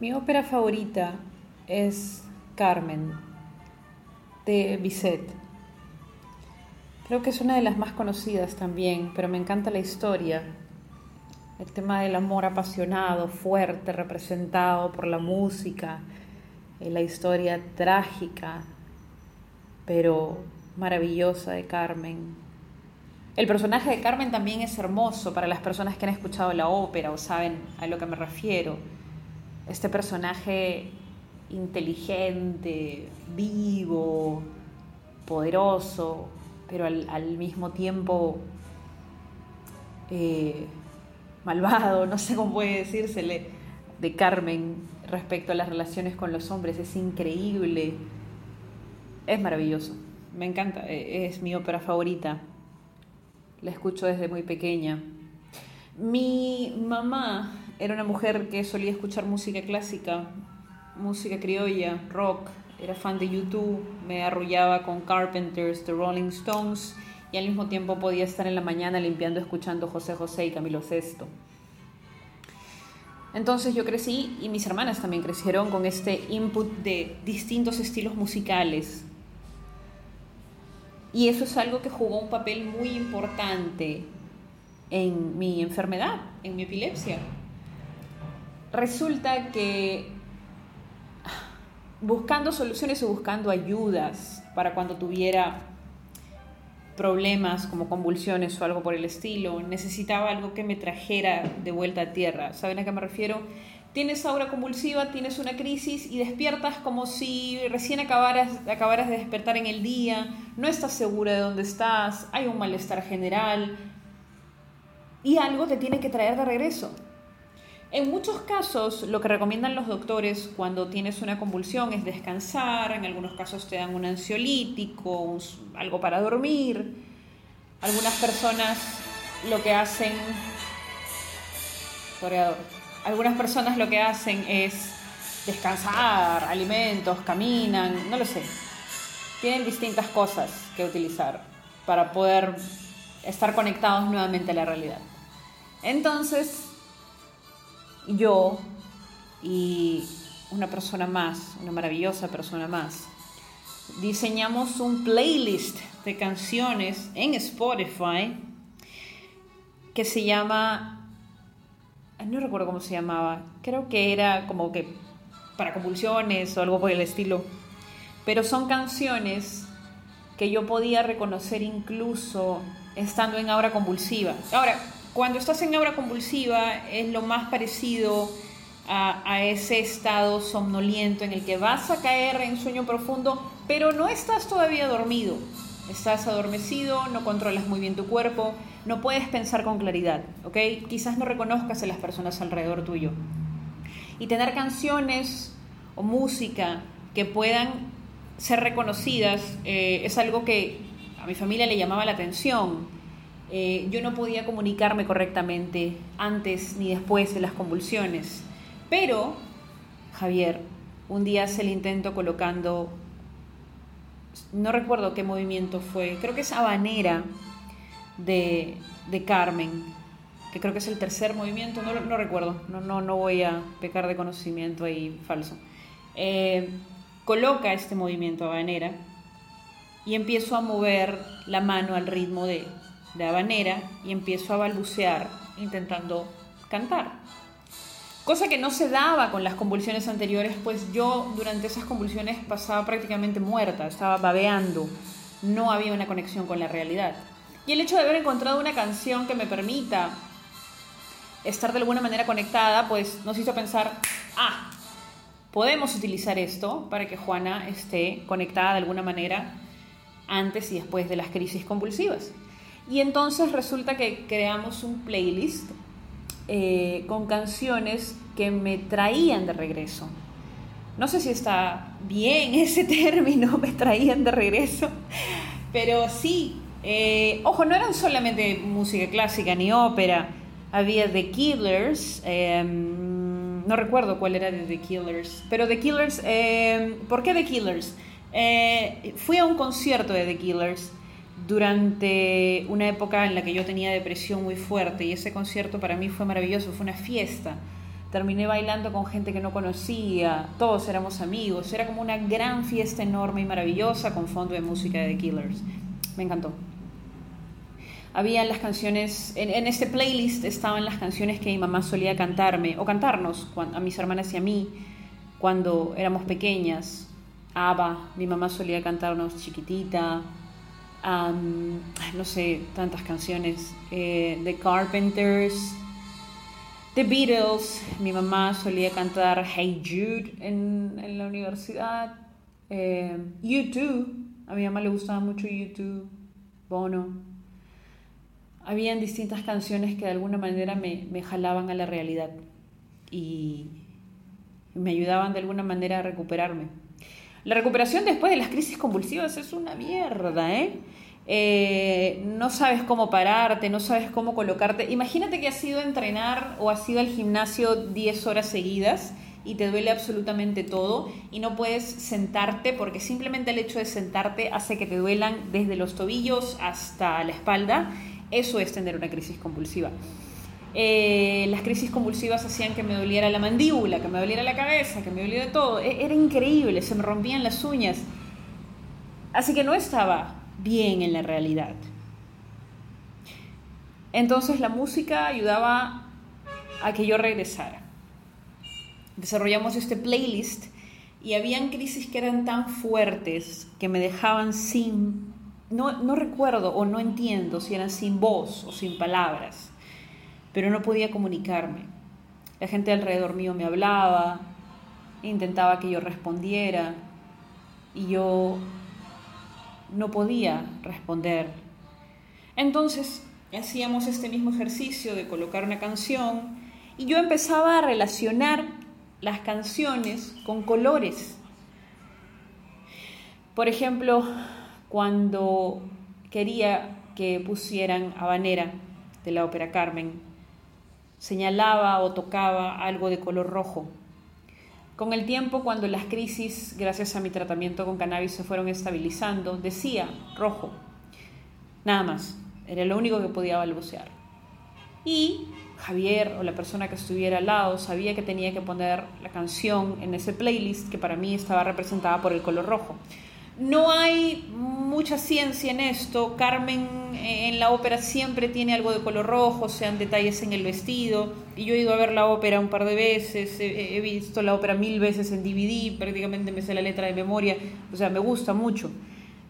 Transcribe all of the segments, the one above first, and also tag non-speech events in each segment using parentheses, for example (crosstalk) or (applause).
Mi ópera favorita es Carmen, de Bizet. Creo que es una de las más conocidas también, pero me encanta la historia. El tema del amor apasionado, fuerte, representado por la música, eh, la historia trágica, pero maravillosa de Carmen. El personaje de Carmen también es hermoso para las personas que han escuchado la ópera o saben a lo que me refiero este personaje inteligente, vivo, poderoso, pero al, mismo tiempo eh, malvado, no sé cómo puede decírsele, de Carmen respecto a las relaciones con los hombres. Es increíble, es maravilloso, me encanta, eh, es mi ópera favorita, la escucho desde muy pequeña. Mi mamá era una mujer que solía escuchar música clásica, música criolla, rock, era fan de YouTube, me arrullaba con Carpenters, The Rolling Stones y al mismo tiempo podía estar en la mañana limpiando escuchando José José y Camilo VI. Entonces yo crecí y mis hermanas también crecieron con este input de distintos estilos musicales. Y eso es algo que jugó un papel muy importante en mi enfermedad, en mi epilepsia resulta que buscando soluciones o buscando ayudas para cuando tuviera problemas como convulsiones o algo por el estilo, necesitaba algo que me trajera de vuelta a tierra. ¿Saben a qué me refiero? Tienes aura convulsiva, tienes una crisis y despiertas como si recién acabaras, acabaras de despertar en el día, no estás segura de dónde estás, hay un malestar general y algo te tiene que traer de regreso. En muchos casos, lo que recomiendan los doctores cuando tienes una convulsión es descansar, en algunos casos te dan un ansiolítico, algo para dormir. Algunas personas lo que hacen, algunas personas lo que hacen es descansar, alimentos, caminan, no lo sé. Tienen distintas cosas que utilizar para poder estar conectados nuevamente a la realidad. Entonces, yo y una persona más, una maravillosa persona más, diseñamos un playlist de canciones en Spotify que se llama, no recuerdo cómo se llamaba, creo que era como que para convulsiones o algo por el estilo, pero son canciones que yo podía reconocer incluso estando en aura convulsiva. Ahora, cuando estás en aura convulsiva es lo más parecido a, ese estado somnoliento en el que vas a caer en sueño profundo, pero no estás todavía dormido. Estás adormecido, no controlas muy bien tu cuerpo, no puedes pensar con claridad, ¿ok? Quizás no reconozcas a las personas alrededor tuyo. Y tener canciones o música que puedan ser reconocidas eh, es algo que a mi familia le llamaba la atención eh, yo no podía comunicarme correctamente antes ni después de las convulsiones. Pero, Javier, un día hace el intento colocando, no recuerdo qué movimiento fue, creo que es habanera de, Carmen, que creo que es el tercer movimiento, no, no recuerdo, no, no, no voy a pecar de conocimiento ahí falso. Eh, coloca este movimiento habanera y empiezo a mover la mano al ritmo de de habanera y empiezo a balbucear intentando cantar. Cosa que no se daba con las convulsiones anteriores, pues yo durante esas convulsiones pasaba prácticamente muerta, estaba babeando, no había una conexión con la realidad. Y el hecho de haber encontrado una canción que me permita estar de alguna manera conectada, pues nos hizo pensar, ah, podemos utilizar esto para que Juana esté conectada de alguna manera antes y después de las crisis convulsivas. Y entonces resulta que creamos un playlist eh, con canciones que me traían de regreso. No sé si está bien (laughs) ese término, me traían de regreso, pero sí. Eh, ojo, no eran solamente música clásica ni ópera, había The Killers, em, no recuerdo cuál era de The Killers, pero The Killers, em, ¿por qué The Killers? Eh, fui a un concierto de The Killers durante una época en la que yo tenía depresión muy fuerte y ese concierto para mí fue maravilloso, fue una fiesta, terminé bailando con gente que no conocía, todos éramos amigos, era como una gran fiesta enorme y maravillosa con fondo de música de The Killers. Me encantó. Habían las canciones, en, este playlist estaban las canciones que mi mamá solía cantarme, o cantarnos a mis hermanas y a mí cuando éramos pequeñas. Ava, mi mamá solía cantarnos chiquitita, no sé, tantas canciones, eh, The Carpenters, The Beatles, mi mamá solía cantar Hey Jude en, la universidad. Eh, YouTube, a mi mamá le gustaba mucho YouTube, Bono. Habían distintas canciones que de alguna manera me, me jalaban a la realidad y me ayudaban de alguna manera a recuperarme. La recuperación después de las crisis convulsivas es una mierda, ¿eh? Eh, no sabes cómo pararte, no sabes cómo colocarte. Imagínate que has ido a entrenar o has ido al gimnasio 10 horas seguidas y te duele absolutamente todo y no puedes sentarte porque simplemente el hecho de sentarte hace que te duelan desde los tobillos hasta la espalda. Eso es tener una crisis convulsiva. Eh, las crisis convulsivas hacían que me doliera la mandíbula, que me doliera la cabeza, que me doliera todo. E-, era increíble, se me rompían las uñas. Así que no estaba bien en la realidad. Entonces la música ayudaba a que yo regresara. Desarrollamos este playlist y habían crisis que eran tan fuertes que me dejaban sin, no, no recuerdo o no entiendo si eran sin voz o sin palabras, pero no podía comunicarme. La gente alrededor mío me hablaba, intentaba que yo respondiera y yo no podía responder. Entonces hacíamos este mismo ejercicio de colocar una canción y yo empezaba a relacionar las canciones con colores. Por ejemplo, cuando quería que pusieran Habanera de la ópera Carmen, señalaba o tocaba algo de color rojo. Con el tiempo, cuando las crisis, gracias a mi tratamiento con cannabis, se fueron estabilizando, decía rojo. Nada más. Era lo único que podía balbucear. Y Javier o la persona que estuviera al lado sabía que tenía que poner la canción en ese playlist que para mí estaba representada por el color rojo. No hay mucha ciencia en esto. Carmen eh, en la ópera siempre tiene algo de color rojo, sean detalles en el vestido. Y yo he ido a ver la ópera un par de veces, he, visto la ópera mil veces en DVD, prácticamente me sé la letra de memoria, o sea, me gusta mucho.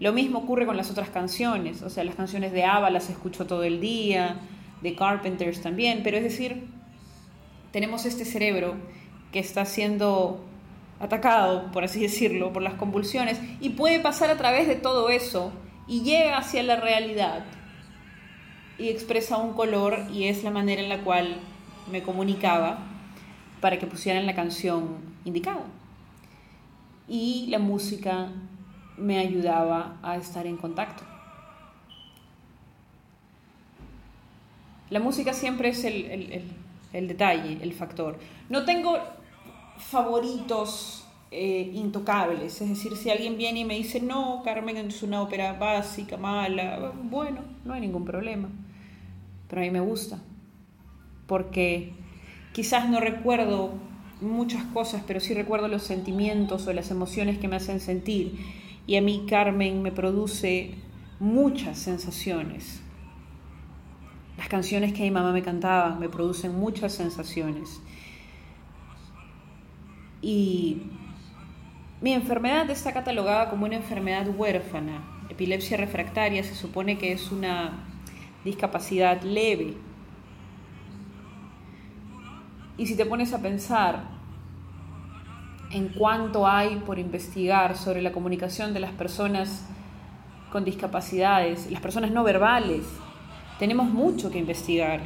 Lo mismo ocurre con las otras canciones, o sea, las canciones de ABBA las escucho todo el día, de Carpenters también, pero es decir, tenemos este cerebro que está siendo atacado, por así decirlo, por las convulsiones, y puede pasar a través de todo eso y llega hacia la realidad y expresa un color y es la manera en la cual me comunicaba para que pusieran la canción indicada. Y la música me ayudaba a estar en contacto. La música siempre es el, el, el detalle, el factor. No tengo favoritos eh, intocables. Es decir, si alguien viene y me dice, no, Carmen es una ópera básica, mala, bueno, no hay ningún problema. Pero a mí me gusta. Porque quizás no recuerdo muchas cosas, pero sí recuerdo los sentimientos o las emociones que me hacen sentir. Y a mí Carmen me produce muchas sensaciones. Las canciones que mi mamá me cantaba me producen muchas sensaciones. Y mi enfermedad está catalogada como una enfermedad huérfana. Epilepsia refractaria se supone que es una discapacidad leve. Y si te pones a pensar en cuánto hay por investigar sobre la comunicación de las personas con discapacidades, las personas no verbales, tenemos mucho que investigar.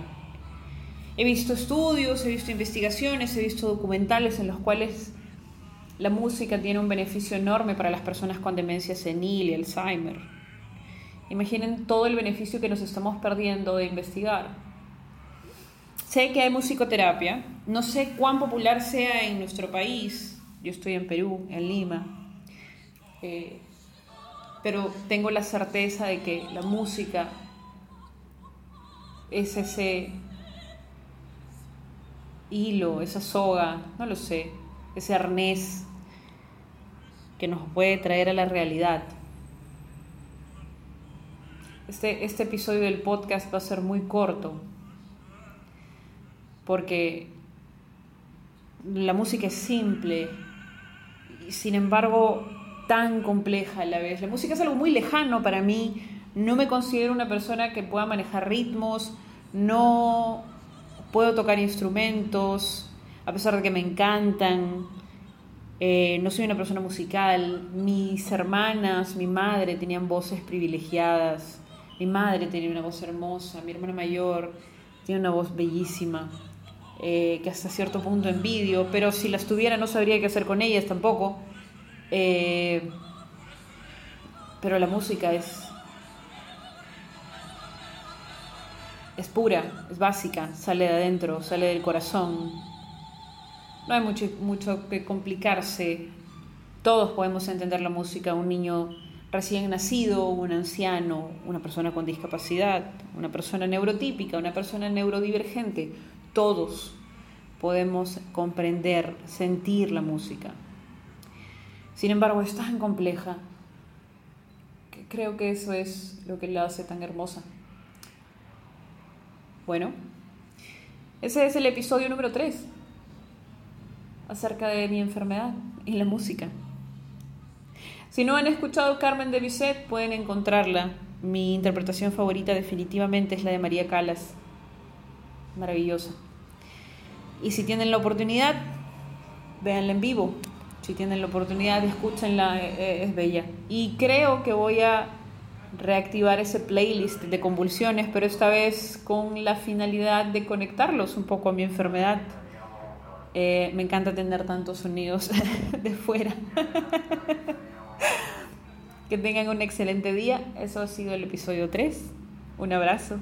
He visto estudios, he visto investigaciones, he visto documentales en los cuales la música tiene un beneficio enorme para las personas con demencia senil y Alzheimer. Imaginen todo el beneficio que nos estamos perdiendo de investigar. Sé que hay musicoterapia, no sé cuán popular sea en nuestro país, yo estoy en Perú, en Lima, eh, pero tengo la certeza de que la música es ese hilo, esa soga, no lo sé, ese arnés que nos puede traer a la realidad. Este, este episodio del podcast va a ser muy corto porque la música es simple y sin embargo tan compleja a la vez. La música es algo muy lejano para mí. No me considero una persona que pueda manejar ritmos, no puedo tocar instrumentos, a pesar de que me encantan. Eh, no soy una persona musical. Mis hermanas, mi madre tenían voces privilegiadas. Mi madre tenía una voz hermosa, mi hermana mayor tiene una voz bellísima, eh, que hasta cierto punto envidio, pero si las tuviera no sabría qué hacer con ellas tampoco. Eh, pero la música es, es pura, es básica, sale de adentro, sale del corazón. No hay mucho, mucho que complicarse. Todos podemos entender la música. Un niño recién nacido, un anciano, una persona con discapacidad, una persona neurotípica, una persona neurodivergente, todos podemos comprender, sentir la música. Sin embargo, es tan compleja que creo que eso es lo que la hace tan hermosa. Bueno, ese es el episodio número 3 acerca de mi enfermedad y la música. Si no han escuchado Carmen de Bizet, pueden encontrarla. Mi interpretación favorita definitivamente es la de María Calas. Maravillosa. Y si tienen la oportunidad, véanla en vivo. Si tienen la oportunidad, escúchenla, eh, eh, es bella. Y creo que voy a reactivar ese playlist de convulsiones, pero esta vez con la finalidad de conectarlos un poco a mi enfermedad. Eh, me encanta tener tantos sonidos (laughs) de fuera. (laughs) Que tengan un excelente día. Eso ha sido el episodio 3. Un abrazo.